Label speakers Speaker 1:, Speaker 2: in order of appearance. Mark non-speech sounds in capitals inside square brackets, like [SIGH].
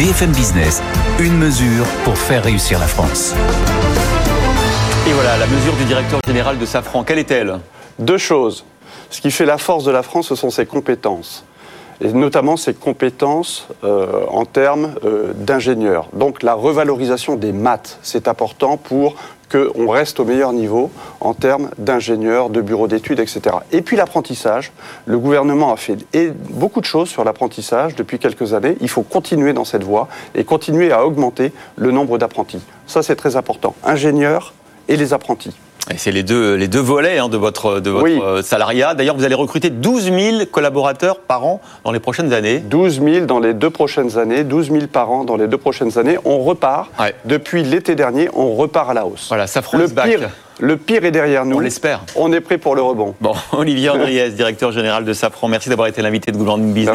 Speaker 1: BFM Business, une mesure pour faire réussir la France.
Speaker 2: Et voilà, la mesure du directeur général de Safran, quelle est-elle?
Speaker 3: Deux choses. Ce qui fait la force de la France, ce sont ses compétences. Et notamment ses compétences euh, en termes euh, d'ingénieur. Donc la revalorisation des maths, c'est important pour qu'on reste au meilleur niveau en termes d'ingénieurs, de bureaux d'études, etc. Et puis l'apprentissage. Le gouvernement a fait beaucoup de choses sur l'apprentissage depuis quelques années. Il faut continuer dans cette voie et continuer à augmenter le nombre d'apprentis. Ça, c'est très important. Ingénieurs et les apprentis.
Speaker 2: C'est les deux, les deux volets hein, de votre, de votre euh, salariat. D'ailleurs, vous allez recruter 12 000 collaborateurs par an dans les prochaines années.
Speaker 3: 12 000 dans les deux prochaines années, 12 000 par an dans les deux prochaines années. On repart. Depuis l'été dernier, on repart à la hausse.
Speaker 2: Voilà, ça
Speaker 3: le pire, le pire est derrière nous.
Speaker 2: On l'espère.
Speaker 3: On est prêt pour le rebond.
Speaker 2: Bon, [LAUGHS] Olivier Andriès, directeur général de Safran, merci d'avoir été l'invité de Good Business.